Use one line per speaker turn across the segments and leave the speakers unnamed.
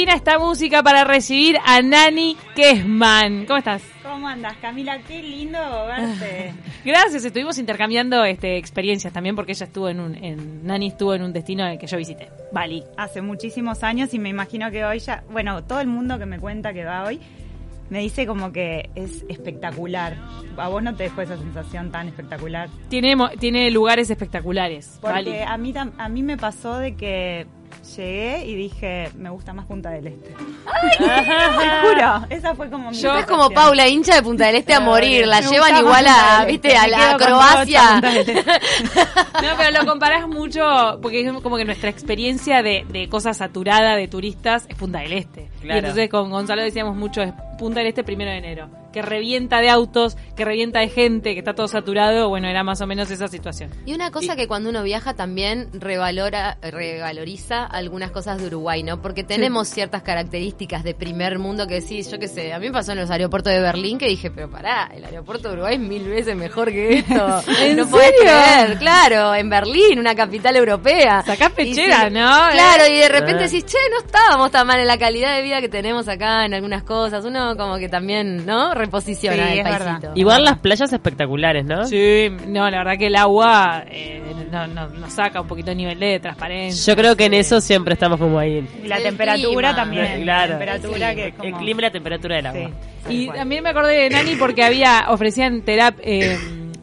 Divina esta música para recibir a Nani Kessman. ¿Cómo estás?
¿Cómo andas, Camila? Qué lindo verte.
Gracias, estuvimos intercambiando este, experiencias también porque ella estuvo en un, en, Nani estuvo en un destino que yo visité, Bali.
Hace muchísimos años y me imagino que hoy ya, bueno, todo el mundo que me cuenta que va hoy me dice como que es espectacular. ¿A vos no te dejó esa sensación tan espectacular?
Tiene, tiene lugares espectaculares.
Porque
Bali.
a mí, a mí me pasó de que llegué y dije, me gusta más Punta del Este. Te juro, esa fue como mi
Yo-
Es como. Paula, hincha de Punta del Este a morir. La
Me
llevan igual a, viste,
Este.
a la Croacia.
Este.
No, pero lo comparás mucho porque es como que nuestra experiencia de, de cosa saturada de turistas es Punta del Este. Y entonces con Gonzalo decíamos mucho es Punta del Este primero de enero. Que revienta de autos, que revienta de gente, que está todo saturado. Bueno, era más o menos esa situación.
Y una cosa que cuando uno viaja también revalora, revaloriza algunas cosas de Uruguay, ¿no? Porque tenemos ciertas características de primer mundo que sí, yo qué sé, a mí me pasó en los aeropuertos de Berlín que dije, pero pará, el aeropuerto de Uruguay es mil veces mejor que esto.
¿En
no podés
serio?
creer, claro, en Berlín, una capital europea.
Sacás
Y
pechera,
sí,
¿no?
Claro, y de
Ah.
repente decís, che, no estábamos tan mal en la calidad de vida que tenemos acá en algunas cosas. Uno como que también, ¿no? Reposiciona
Sí,
el
es
paisito.
verdad.
Igual las playas espectaculares, ¿no?
Sí, no, la verdad que el agua eh, no- no- nos saca un poquito de nivel de transparencia.
Yo creo que en eso siempre estamos como ahí.
Y la
El
temperatura
clima.
también.
Claro.
La temperatura
El
que es
El
como...
clima y la temperatura del agua.
Sí, tal
Y
cual.
también me acordé de Nani porque había, ofrecían terapia, eh,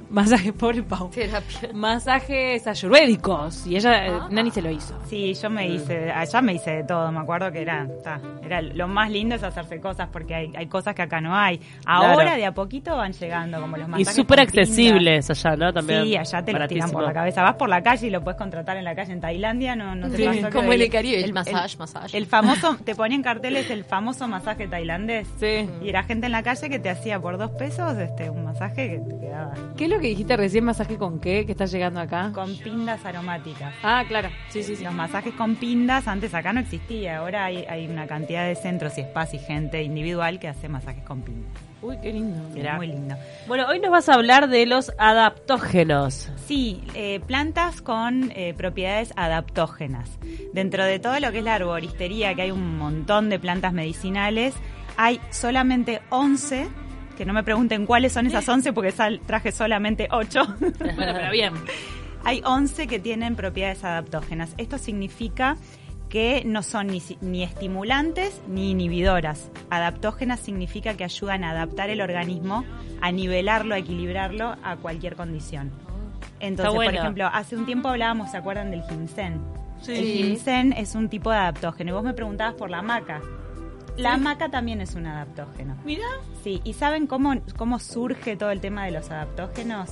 masajes, pobre Pau,
Terapia.
masajes ayurvédicos. Y ella, eh, Nani se lo hizo.
Sí, yo me hice, allá me hice de todo, me acuerdo que era, ta, era lo más lindo es hacerse cosas porque hay, hay cosas que acá no hay. Ahora
Claro.
de a poquito van llegando como los
Y
masajes
súper
con pindas.
accesibles allá, ¿no? También.
Sí, allá te lo tiran por la cabeza. Vas por la calle y lo puedes contratar en la calle en Tailandia, no, no te
Sí, como el Caribe, el massage, massage.
El famoso, te ponían carteles el famoso masaje tailandés.
Sí.
Y era gente en la calle que te hacía por dos pesos este un masaje que te quedaba
¿Qué es lo que dijiste recién? ¿Masaje con qué? ¿Que está llegando acá?
con pindas aromáticas.
Ah, claro. Sí, sí, sí.
Los masajes con pindas antes acá no existía, ahora hay, hay una cantidad de centros y spas y gente individual que hace masajes con pindas.
Uy, qué lindo.
Muy lindo.
Bueno, hoy nos vas a hablar de los adaptógenos.
Sí, eh, plantas con eh, propiedades adaptógenas. Dentro de todo lo que es la arboristería, que hay un montón de plantas medicinales, hay solamente 11, que no me pregunten cuáles son esas 11 porque sal- traje solamente 8.
Bueno, pero bien.
Hay 11 que tienen propiedades adaptógenas. Esto significa que no son ni, ni estimulantes ni inhibidoras. Adaptógenas significa que ayudan a adaptar el organismo, a nivelarlo, a equilibrarlo a cualquier condición. Entonces,
bueno.
por ejemplo, hace un tiempo hablábamos, ¿se acuerdan del ginseng?
Sí.
El ginseng es un tipo de adaptógeno. Y vos me preguntabas por la maca. La maca también es un adaptógeno.
Mira.
Sí, ¿y saben cómo, cómo surge todo el tema de los adaptógenos?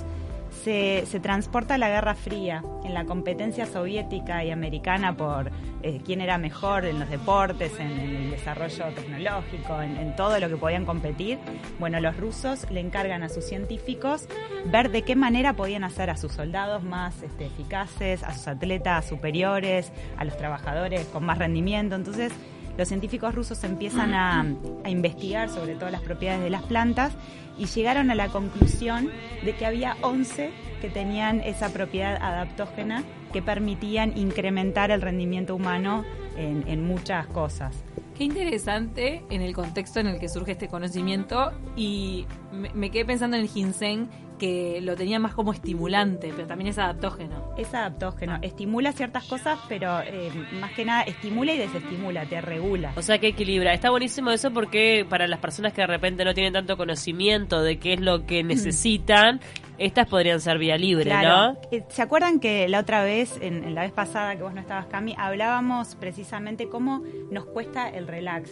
Se, se transporta a la Guerra Fría, en la competencia soviética y americana por eh, quién era mejor en los deportes, en, en el desarrollo tecnológico, en, en todo lo que podían competir. Bueno, los rusos le encargan a sus científicos ver de qué manera podían hacer a sus soldados más este, eficaces, a sus atletas superiores, a los trabajadores con más rendimiento. Entonces, los científicos rusos empiezan a, investigar sobre todas las propiedades de las plantas y llegaron a la conclusión de que había 11 que tenían esa propiedad adaptógena que permitían incrementar el rendimiento humano en, en muchas cosas.
Qué interesante en el contexto en el que surge este conocimiento y me, me quedé pensando en el ginseng que lo tenía más como estimulante, pero también es adaptógeno.
Es adaptógeno, estimula ciertas cosas, pero eh, más que nada estimula y desestimula, te regula.
O sea que equilibra. Está buenísimo eso porque para las personas que de repente no tienen tanto conocimiento de qué es lo que necesitan, estas podrían ser vía libre,
Claro.
¿no?
Eh, ¿Se acuerdan que la otra vez, en, en la vez pasada que vos no estabas, Cami, hablábamos precisamente cómo nos cuesta el relax?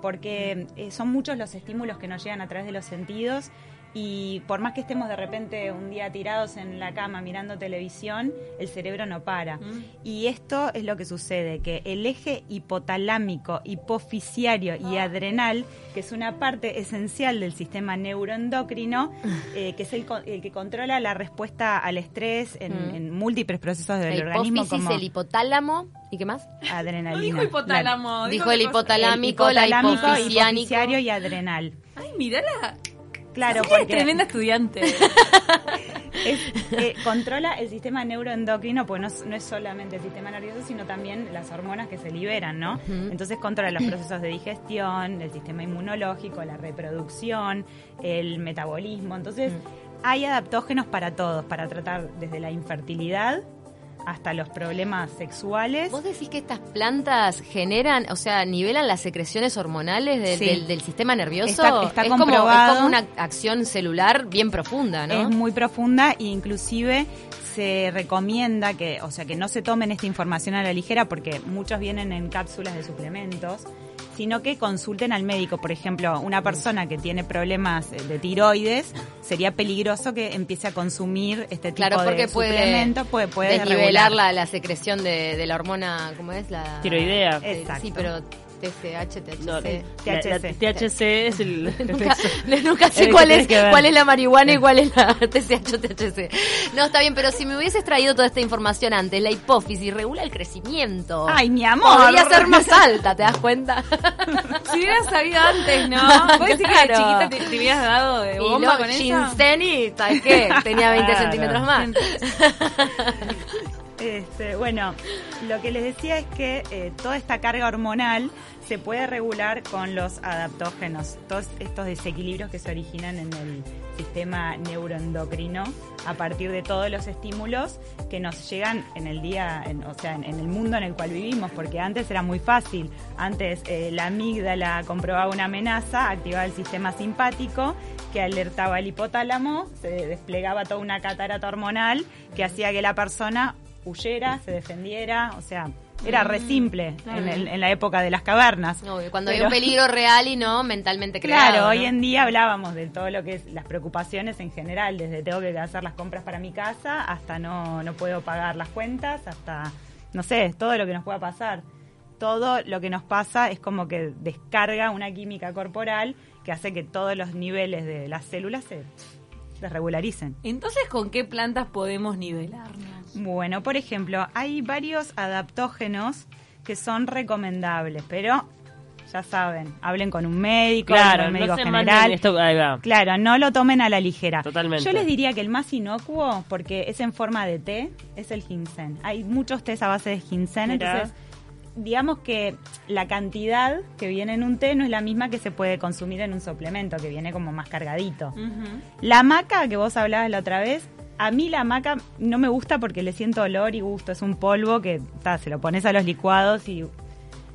Porque eh, son muchos los estímulos que nos llegan a través de los sentidos y por más que estemos de repente un día tirados en la cama mirando televisión, el cerebro no para.
Mm.
Y esto es lo que sucede, que el eje hipotalámico, hipofisiario y adrenal, que es una parte esencial del sistema neuroendocrino, eh, que es el, co- el que controla la respuesta al estrés en,
Mm.
en múltiples procesos del
La
organismo como
el hipotálamo. ¿Y qué más?
adrenalina.
No dijo hipotálamo.
Dijo el hipotalámico, la
hipotalámico,
hipofisiánico.
hipofisiario y adrenal.
Ay, mírala.
Claro,
Es
porque
tremenda estudiante.
es- eh, controla el sistema neuroendocrino, pues no, es- no es solamente el sistema nervioso, sino también las hormonas que se liberan, ¿no? Entonces controla los procesos de digestión, el sistema inmunológico, la reproducción, el metabolismo. Entonces hay adaptógenos para todos, para tratar desde la infertilidad hasta los problemas sexuales.
¿Vos decís que estas plantas generan, o sea, nivelan las secreciones hormonales del-
Sí.
del, del sistema nervioso?
Está- está
es, como, es
comprobado.
como una acción celular bien profunda, ¿no?
Es muy profunda e inclusive se recomienda que, o sea, que no se tomen esta información a la ligera porque muchos vienen en cápsulas de suplementos, sino que consulten al médico. Por ejemplo, una persona que tiene problemas eh, de tiroides, sería peligroso que empiece a consumir este tipo
Claro, porque
de
puede
suplementos, puede, puede
desnivelar
regular.
la, la secreción de, de la hormona, ¿cómo es? La
Tiroidea.
Exacto.
Sí, pero TSH, THC.
No,
Sí.
la- la
THC.
THC es el
Nunca, nunca sé cuál es, cuál es la marihuana y cuál es la TCH o THC. No, está bien, pero si me hubieses traído toda esta información antes, la hipófisis regula el crecimiento.
Ay, mi amor.
Podría ser más alta, ¿te das cuenta?
si hubieras sabido antes, ¿no? ¿Vos decís que de
Claro.
chiquita te, te hubieras dado de
Y
bomba
luego
con eso?
y, ¿sabes qué? Tenía 20
Claro.
centímetros más.
Este, bueno, lo que les decía es que eh, toda esta carga hormonal se puede regular con los adaptógenos, todos estos desequilibrios que se originan en el sistema neuroendocrino a partir de todos los estímulos que nos llegan en el día, en- o sea, en, el mundo en el cual vivimos, porque antes era muy fácil. Antes eh, la amígdala comprobaba una amenaza, activaba el sistema simpático que alertaba al hipotálamo, se desplegaba toda una catarata hormonal que hacía que la persona huyera, se defendiera, o sea, era re simple en, el- en la época de las cavernas.
Cuando
Pero-
hay un peligro real y no mentalmente creado.
Claro, hoy en día hablábamos de todo lo que es las preocupaciones en general, desde tengo que hacer las compras para mi casa hasta no, no puedo pagar las cuentas, hasta, no sé, todo lo que nos pueda pasar. Todo lo que nos pasa es como que descarga una química corporal que hace que todos los niveles de las células se desregularicen.
Entonces, ¿con qué plantas podemos nivelarnos?
Bueno, por ejemplo, hay varios adaptógenos que son recomendables, pero ya saben, hablen con un médico,
Claro,
un médico
no se
general.
manden esto. Ahí va.
Claro, no lo tomen a la ligera.
Totalmente.
Yo les diría que el más inocuo, porque es en forma de té, es el ginseng. Hay muchos tés a base de ginseng,
Mirá.
entonces digamos que la cantidad que viene en un té no es la misma que se puede consumir en un suplemento, que viene como más cargadito. La maca que vos hablabas la otra vez, a mí la maca no me gusta porque le siento olor y gusto. Es un polvo que ta, se lo pones a los licuados y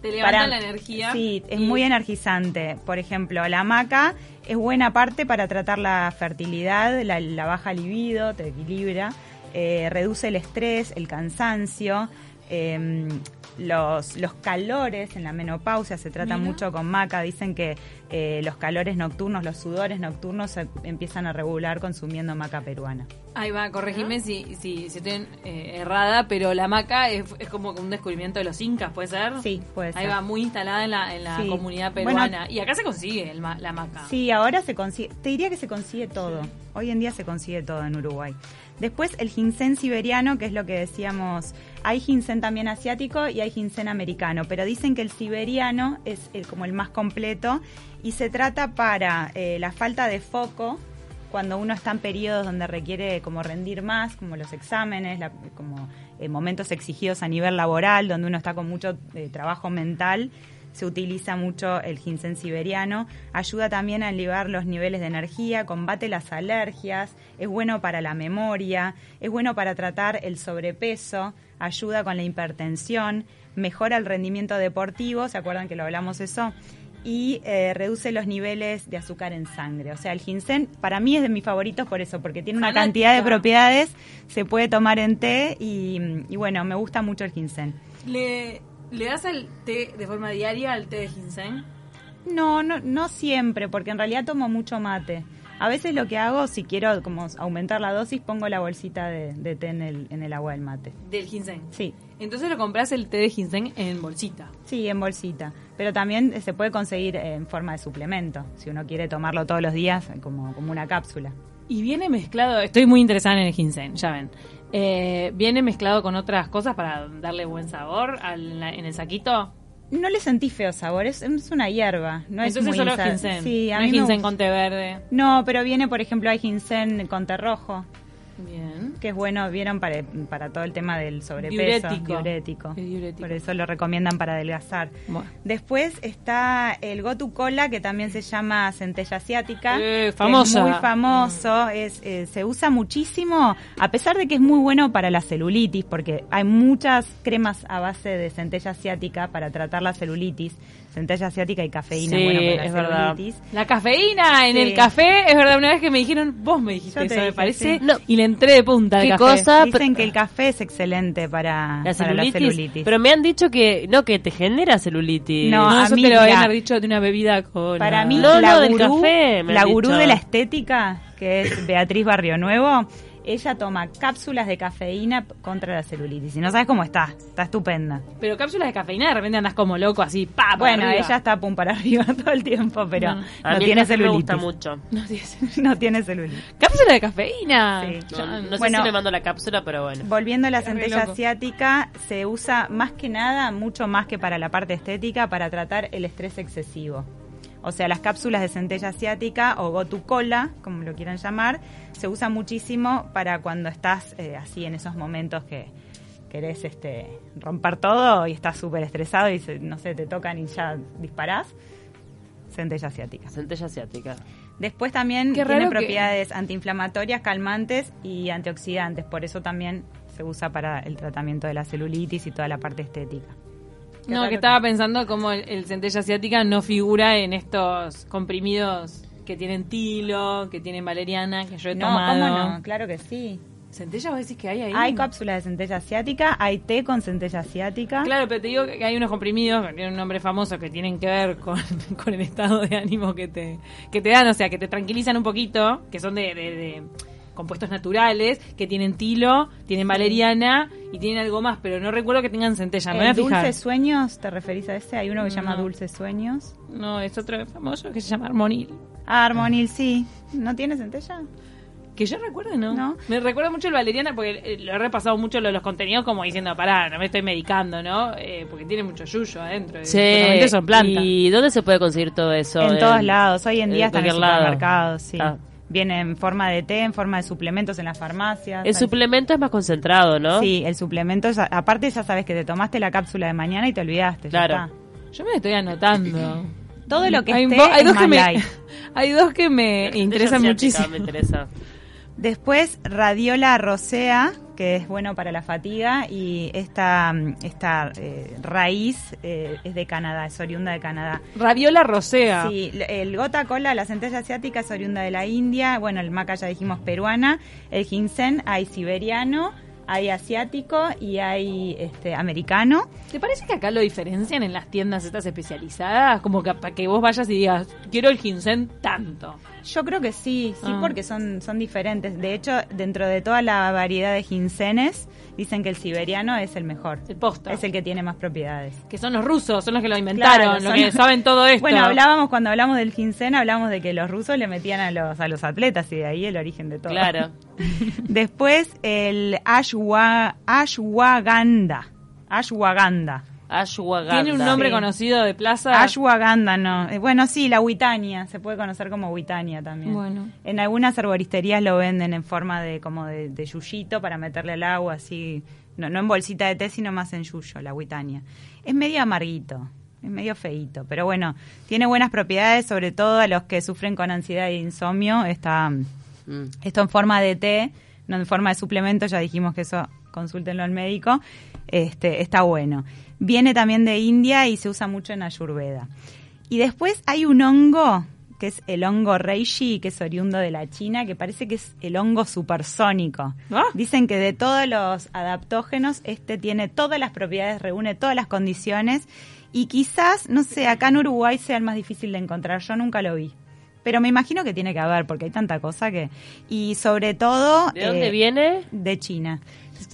Te levanta
para-
la energía.
Sí, es
y-
muy energizante. Por ejemplo, la maca es buena parte para tratar la fertilidad, la, la baja libido, te equilibra, eh, reduce el estrés, el cansancio. eh, los, los calores en la menopausia se trata
Mira.
mucho con maca. Dicen que eh, los calores nocturnos, los sudores nocturnos se empiezan a regular consumiendo maca peruana.
Ahí va, corregime si, si, si estoy eh, errada, pero la maca es, es como un descubrimiento de los incas, ¿puede ser?
Sí, puede ser.
Ahí va, muy instalada en la, en la
Sí.
comunidad
Bueno,
peruana. y acá se consigue el la maca.
Sí, ahora se consigue, te diría que se consigue todo. Hoy en día se consigue todo en Uruguay. Después el ginseng siberiano, que es lo que decíamos, hay ginseng también asiático y hay ginseng americano, pero dicen que el siberiano es el- como el más completo y se trata para eh, la falta de foco cuando uno está en periodos donde requiere como rendir más, como los exámenes, como eh, momentos exigidos a nivel laboral, donde uno está con mucho eh, trabajo mental, se utiliza mucho el ginseng siberiano, ayuda también a elevar los niveles de energía, combate las alergias, es bueno para la memoria, es bueno para tratar el sobrepeso, ayuda con la hipertensión, mejora el rendimiento deportivo, ¿se acuerdan que lo hablamos eso? Y eh, reduce los niveles de azúcar en sangre. O sea, el ginseng para mí es de mis favoritos por eso, porque tiene una
Fanática.
cantidad de propiedades, se puede tomar en té y, y bueno, me gusta mucho el ginseng.
¿Le, ¿Le das al té de forma diaria al té de ginseng?
No, no, no siempre, porque en realidad tomo mucho mate. A veces lo que hago, si quiero como aumentar la dosis, pongo la bolsita de, de té en el, en el agua del mate.
Del ginseng.
Sí,
Entonces lo compras el té de ginseng en bolsita.
sí, en bolsita. Pero también eh, se puede conseguir en forma de suplemento, si uno quiere tomarlo todos los días eh, como, como una cápsula.
Y viene mezclado, estoy muy interesada en el ginseng, ya ven. Eh, viene mezclado con otras cosas para darle buen sabor al- en el saquito.
No le sentí feo sabor, es, es una hierba. No es
Entonces
muy
solo ginseng.
Sí, a
no
mí
es
me
ginseng con té verde.
No, pero viene, por ejemplo, hay ginseng con té rojo,
Bien.
que es bueno, vieron para, para todo el tema del sobrepeso.
Diurético.
Diurético.
Es diurético.
Por eso lo recomiendan para adelgazar.
Bueno.
Después está el Gotu Cola, que también se llama centella asiática.
Eh,
es muy famoso. Es, eh, se usa muchísimo, a pesar de que es muy bueno para la celulitis, porque hay muchas cremas a base de centella asiática para tratar la celulitis. Centella asiática y cafeína
Sí,
bueno para la
es verdad.
celulitis.
La cafeína en
Sí.
el café, es verdad, una vez que me dijeron, vos me dijiste eso, me parece,
sí.
No.
y le entré de punta al
¿Qué
café.
cosa?
Dicen que el café es excelente para
La
para
celulitis,
la celulitis.
Pero me han dicho que no, que te genera celulitis.
No,
No,
a
eso
mí,
te lo habían dicho de una bebida con...
Para mí,
No,
la
no, del
gurú,
café, me
la gurú
dicho.
de la estética, que es Beatriz Barrio Nuevo, ella toma cápsulas de cafeína contra la celulitis. Y no sabes cómo está, está estupenda.
Pero cápsulas de cafeína, de repente andas como loco, así, pa, para
Bueno,
arriba.
ella está pum para arriba todo el tiempo, pero
No.
A
no
mí
tiene
el café me
celulitis.
gusta mucho.
No tienes-
No tiene celulitis.
Cápsula de cafeína.
Sí.
No, no sé
Bueno.
si me mando la cápsula, pero bueno.
Volviendo a la centella asiática, se usa más que nada, mucho más que para la parte estética, para tratar el estrés excesivo. O sea, las cápsulas de centella asiática o gotu cola, como lo quieran llamar, se usa muchísimo para cuando estás eh, así en esos momentos que querés este, romper todo y estás súper estresado y se- no sé, te tocan y ya disparás. Centella asiática.
Centella asiática.
Después también
Qué
tiene
que-
propiedades antiinflamatorias, calmantes y antioxidantes, por eso también se usa para el tratamiento de la celulitis y toda la parte estética.
No, que estaba pensando como el, el centella asiática no figura en estos comprimidos que tienen tilo, que tienen valeriana, que yo he
No,
tomado.
¿cómo no? Claro que sí.
¿Centella vos decís que hay ahí?
Hay cápsulas de centella asiática, hay té con centella asiática.
Claro, pero te digo que hay unos comprimidos que tienen un nombre famoso que tienen que ver con, con el estado de ánimo que te, que te dan, o sea, que te tranquilizan un poquito, que son de, de- de compuestos naturales, que tienen tilo, tienen valeriana y tienen algo más, pero no recuerdo que tengan centella. Me voy a
¿El
fijar.
Dulces Sueños te referís a ese? Hay uno que se llama
No.
Dulces Sueños.
No, es otro famoso que se llama Armonil.
Ah, Armonil, sí. ¿No tiene centella?
Que yo recuerde, ¿no?
No.
Me recuerda mucho el valeriana porque eh, lo he repasado mucho lo de los contenidos como diciendo, pará, no me estoy medicando, ¿no? Eh, porque tiene mucho yuyo adentro. y
Sí.
supuestamente son plantas.
¿Y dónde se puede conseguir todo eso?
En todos lados. Hoy en día están en
cualquier lado.
supermercados, sí.
Ah.
Viene en forma de té, en forma de suplementos en las farmacias.
El suplemento es más concentrado, ¿no?
Sí, el suplemento, ya- aparte ya sabes que te tomaste la cápsula de mañana y te olvidaste. ya
Claro.
está.
Yo me estoy anotando.
Todo lo que
hay,
esté
hay
es
dos que me,
light.
hay dos que me interesan muchísimo.
Me interesa.
Después, radiola rosea, que es bueno para la fatiga, y esta, esta eh, raíz eh, es de Canadá, es oriunda de Canadá.
Raviola rosea.
Sí, el gota cola, la centella asiática es oriunda de la India, bueno, el maca ya dijimos peruana, el ginseng hay siberiano, hay asiático y hay este americano.
¿Te parece que acá lo diferencian en las tiendas estas especializadas? Como que para que vos vayas y digas, quiero el ginseng tanto.
Yo creo que sí, sí,
Ah.
porque son, son diferentes. De hecho, dentro de toda la variedad de ginsenes, dicen que el siberiano es el mejor.
El posto.
Es el que tiene más propiedades.
Que son los rusos, son los que lo inventaron,
Claro,
los que saben todo esto.
Bueno, hablábamos cuando hablamos del ginseng, hablamos de que los rusos le metían a los, a los atletas y de ahí el origen de todo.
Claro.
Después el ashwa, ashwagandha. Ashwagandha.
Ashwagandha.
Tiene un nombre
Sí.
conocido de plaza.
Ashwagandha, no. Eh, Bueno, sí, la huitania. Se puede conocer como huitania también.
Bueno.
En algunas herboristerías lo venden en forma de como de, de yuyito para meterle al agua, así. No, no en bolsita de té, sino más en yuyo, la huitania. Es medio amarguito. Es medio feíto, pero bueno, tiene buenas propiedades, sobre todo a los que sufren con ansiedad e insomnio. Está,
Mm.
esto en forma de té, no en forma de suplemento, ya dijimos que eso consúltenlo al médico, este, está bueno. Viene también de India y se usa mucho en Ayurveda. Y después hay un hongo, que es el hongo reishi, que es oriundo de la China, que parece que es el hongo supersónico.
Ah.
Dicen que de todos los adaptógenos, este tiene todas las propiedades, reúne todas las condiciones y quizás, no sé, acá en Uruguay sea el más difícil de encontrar, yo nunca lo vi. Pero me imagino que tiene que haber, porque hay tanta cosa que... Y sobre todo...
¿De dónde
eh,
viene?
De China.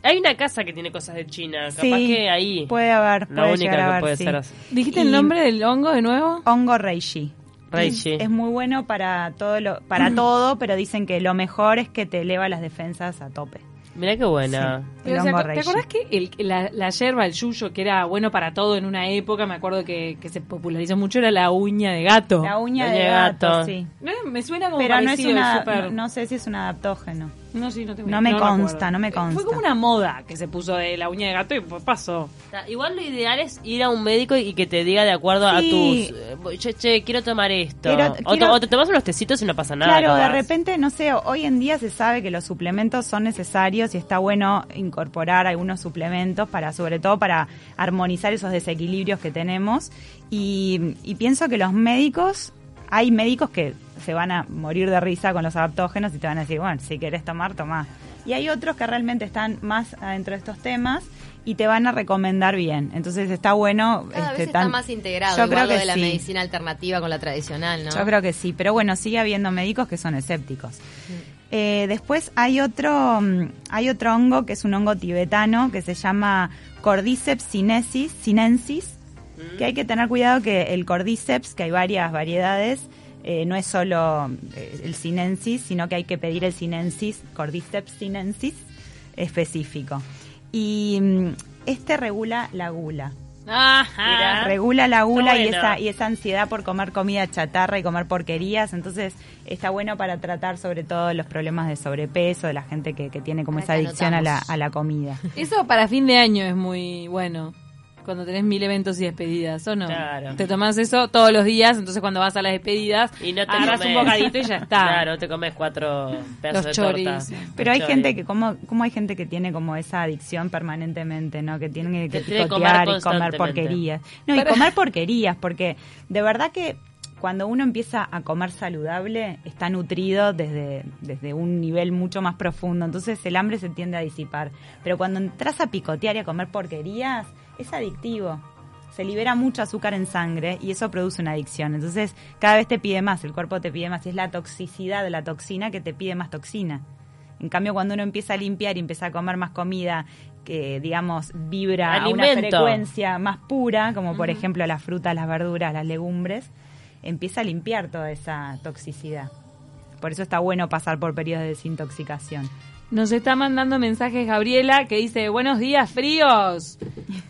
Hay una casa que tiene cosas de China. Capaz
Sí,
que ahí.
puede haber,
La
puede
única que
haber,
puede
sí.
ser así.
¿Dijiste
Y-
el nombre del hongo de nuevo?
Hongo reishi.
Reishi.
Es muy bueno para todo, lo, para todo, pero dicen que lo mejor es que te eleva las defensas a tope.
Mirá qué buena.
Sí.
Pero,
El
o sea,
hongo
¿Te acordás que el- la, la yerba, el yuyo, que era bueno para todo en una época, me acuerdo que, que se popularizó mucho, era la uña de gato?
La uña
Uña
de
de
gato,
gato.
sí.
No, me suena como
Pero no es una, no, no sé si es un adaptógeno.
No, sí, no, tengo
no me consta, no me
Fue
consta.
como una moda que se puso de la uña de gato y pues pasó.
Igual lo ideal es ir a un médico y que te diga de acuerdo a tus... eh, Che, che, quiero tomar esto.
Quiero-
o,
quiero-
o te tomas unos tecitos y no pasa nada.
Claro, de repente, no sé, hoy en día se sabe que los suplementos son necesarios y está bueno incorporar algunos suplementos para, sobre todo para armonizar esos desequilibrios que tenemos. Y, y pienso que los médicos, hay médicos que se van a morir de risa con los adaptógenos y te van a decir, bueno, si querés tomar, tomá. Y hay otros que realmente están más adentro de estos temas y te van a recomendar bien. Entonces está bueno.
Cada
este,
vez está
tan-
más integrado
Yo creo que
de la
sí.
medicina alternativa con la tradicional, ¿no?
Yo creo que sí, pero bueno, sigue habiendo médicos que son escépticos. Eh, después hay otro, mm, hay otro hongo que es un hongo tibetano que se llama Cordyceps sinensis, sinensis que hay que tener cuidado que el Cordyceps, que hay varias variedades, eh, no es solo eh, el sinensis, sino que hay que pedir el sinensis, Cordyceps sinensis específico. Y mm, este regula la gula.
Ajá.
Regula la gula y esa y esa ansiedad por comer comida chatarra y comer porquerías, entonces está bueno para tratar sobre todo los problemas de sobrepeso, de la gente que, que tiene como esa adicción a la, a la comida.
Eso para fin de año es muy bueno. Cuando tenés mil eventos y despedidas, ¿o no?
Claro.
Te tomás eso todos los días, entonces cuando vas a las despedidas,
Y no te
agarras
comes-
un bocadito y ya está.
Claro, te comes cuatro pedazos
Los
de torta.
choris.
Pero hay gente que como como hay gente que tiene como esa adicción permanentemente, ¿no? Que tienen que
tiene que comer
picotear y comer porquerías. No, y comer porquerías porque de verdad que cuando uno empieza a comer saludable, está nutrido desde, desde un nivel mucho más profundo. Entonces el hambre se tiende a disipar. Pero cuando entras a picotear y a comer porquerías, es adictivo. Se libera mucho azúcar en sangre y eso produce una adicción. Entonces cada vez te pide más, el cuerpo te pide más. Y es la toxicidad de la toxina que te pide más toxina. En cambio, cuando uno empieza a limpiar y empieza a comer más comida que, digamos, vibra a una frecuencia más pura, como por ejemplo las frutas, las verduras, las legumbres, empieza a limpiar toda esa toxicidad. Por eso está bueno pasar por periodos de desintoxicación.
Nos está mandando mensajes Gabriela que dice, buenos días fríos.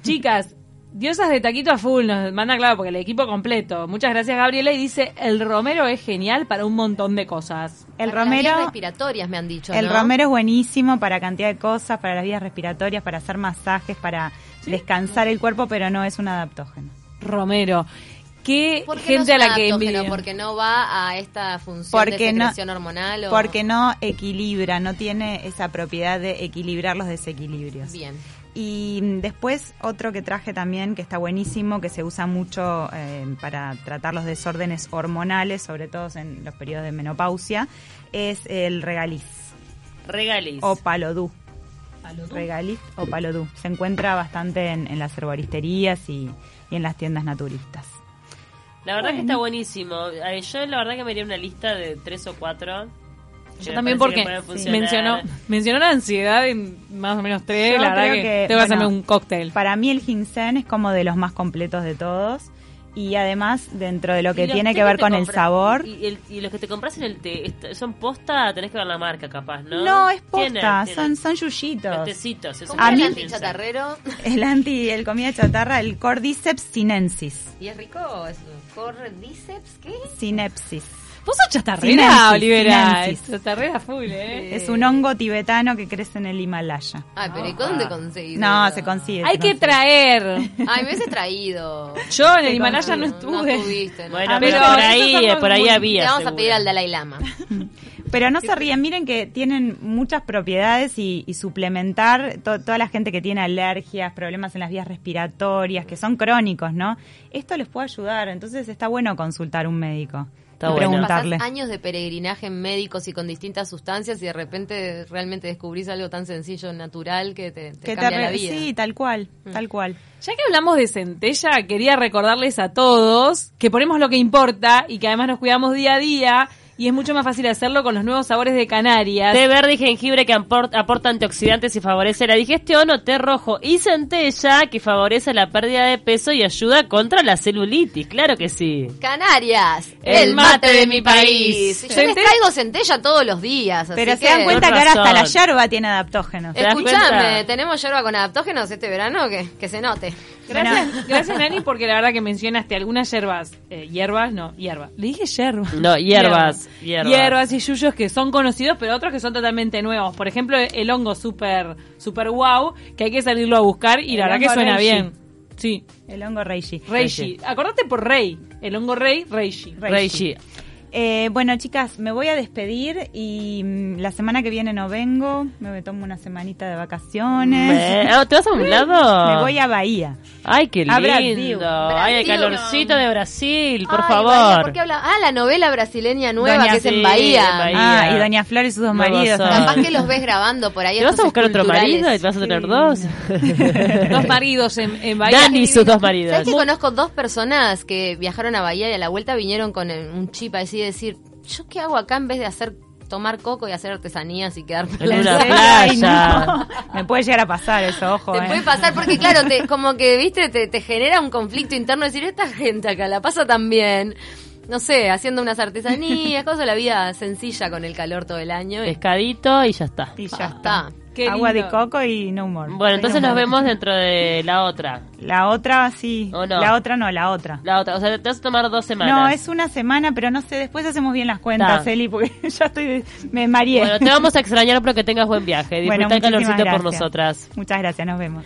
Chicas, diosas de taquito a full, nos manda claro porque el equipo completo. Muchas gracias Gabriela y dice, el romero es genial para un montón de cosas.
El
Para las vías
romero,
respiratorias me han dicho,
el
¿no?
romero es buenísimo para cantidad de cosas, para las vías respiratorias, para hacer masajes, para descansar el cuerpo, pero no es un adaptógeno.
Romero. ¿Qué
¿Por qué no
gente a la que envidio?
Porque no va a esta función
Porque
de
no-
secreción hormonal o...
Porque no equilibra, no tiene esa propiedad de equilibrar los desequilibrios.
Bien.
Y después otro que traje también, que está buenísimo, que se usa mucho eh, para tratar los desórdenes hormonales, sobre todo en los periodos de menopausia, es el regaliz
Regalis.
o palodú. Regaliz o palodú. Se encuentra bastante en, en las herboristerías y, y en las tiendas naturistas.
La verdad que está buenísimo. Eh, Yo la verdad que me haría una lista de tres o cuatro.
Yo también porque mencionó, mencionó la ansiedad en más o menos tres,
Yo
la verdad que,
que,
tengo que
bueno,
hacerme un cóctel.
Para mí el ginseng es como de los más completos de todos. Y además, dentro de lo que
los
tiene que ver
te
con el sabor,
Y, el- y los que te compras en el té, ¿son posta? Tenés que ver la marca, capaz, ¿no?
no, es posta,
tienen.
son, son
Los
yuyitos.
tecitos. esos
¿Cómo
A mí-
el antichatarrero?
El anti, el comida chatarra, el Cordyceps sinensis.
¿Y es rico? ¿Es cordyceps? ¿Qué?
Sinepsis.
Vos sos chatarrera,
Sinensis,
Olivera.
sinensis.
Chatarrera full, ¿eh?
Es un hongo tibetano que crece en el Himalaya.
Ay, pero ¿y dónde conseguís
No,
eso?
se consigue.
Hay
se
que traer.
Ay, me hubiese traído.
Yo en el Himalaya no estuve.
No estuviste, ¿no?
Bueno,
A
pero por ahí,
son
por ahí
muy-
había.
Te vamos a pedir al Dalai Lama.
Pero no se ríen, miren que tienen muchas propiedades y, y suplementar to- toda la gente que tiene alergias, problemas en las vías respiratorias, que son crónicos, ¿no? Esto les puede ayudar, entonces está bueno consultar a un médico
Está
y
bueno.
preguntarle.
Pasás años de peregrinaje en médicos y con distintas sustancias y de repente realmente descubrís algo tan sencillo, natural, que te, te
Que te
cambia la vida.
Sí, tal cual,
Mm.
tal cual.
Ya que hablamos de centella, quería recordarles a todos que ponemos lo que importa y que además nos cuidamos día a día y es mucho más fácil hacerlo con los nuevos sabores de Canarias.
Té verde y jengibre que aport- aporta antioxidantes y favorece la digestión o té rojo y centella que favorece la pérdida de peso y ayuda contra la celulitis, claro que sí.
Canarias,
El mate de mi país.
Yo les traigo centella todos los días. así
Pero se
que-
dan cuenta que ahora hasta la yerba tiene adaptógenos.
¿Te das
Escuchame, tenemos yerba con adaptógenos este verano que, que se note.
Gracias, gracias Nani, porque la verdad que mencionaste algunas hierbas, eh, hierbas, no, hierba. Le dije yerba.
No, hierbas, hierbas.
Hierbas y yuyos que son conocidos, pero otros que son totalmente nuevos. Por ejemplo, el hongo super, super wow, que hay que salirlo a buscar y
El
la verdad que suena
reishi.
bien. Sí,
El hongo reishi.
reishi. Acordate por rey, el hongo rey, reishi.
Reishi.
Eh, bueno, chicas, me voy a despedir y mm, la semana que viene no vengo. Me tomo una semanita de vacaciones.
Me- ah, ¿Te vas a un lado?
Me voy a Bahía.
Ay, qué lindo.
Brasil.
Ay, el calorcito de Brasil, por
Ay,
favor.
Bahía, ¿por qué habla? Ah, la novela brasileña nueva
Doña-
que es
Sí,
en Bahía.
en Bahía.
Ah, y Doña Flor y sus dos maridos.
Capaz que los ves grabando por ahí.
¿Te vas a buscar otro marido y te vas a tener dos?
Dos maridos en, en Bahía.
Dani y sus dos maridos.
¿Sabes que conozco dos personas que viajaron a Bahía y a la vuelta vinieron con un chip así decir, ¿yo qué hago acá en vez de hacer tomar coco y hacer artesanías y quedarme
En una
la-
playa.
No. Me puede llegar a pasar eso, ojo.
Te
eh.
puede pasar porque claro, te, como que, viste, te, te genera un conflicto interno decir, esta gente acá la pasa tan bien. No sé, haciendo unas artesanías, cosas, la vida sencilla con el calor todo el año.
Pescadito y ya está.
Y ya
ya
está.
Qué
Agua
lindo.
de coco y no humor.
Bueno, entonces
No
nos vemos dentro de la otra.
La otra sí.
¿O no?
La otra no, la otra.
La otra, o sea, te vas a tomar dos semanas.
No, es una semana, pero no sé, después hacemos bien las cuentas,
Ta.
Eli, porque ya estoy, me mareé.
Bueno, te vamos a extrañar, pero que tengas buen viaje. Disfruta
Bueno,
el calorcito por nosotras.
Muchas gracias, nos vemos.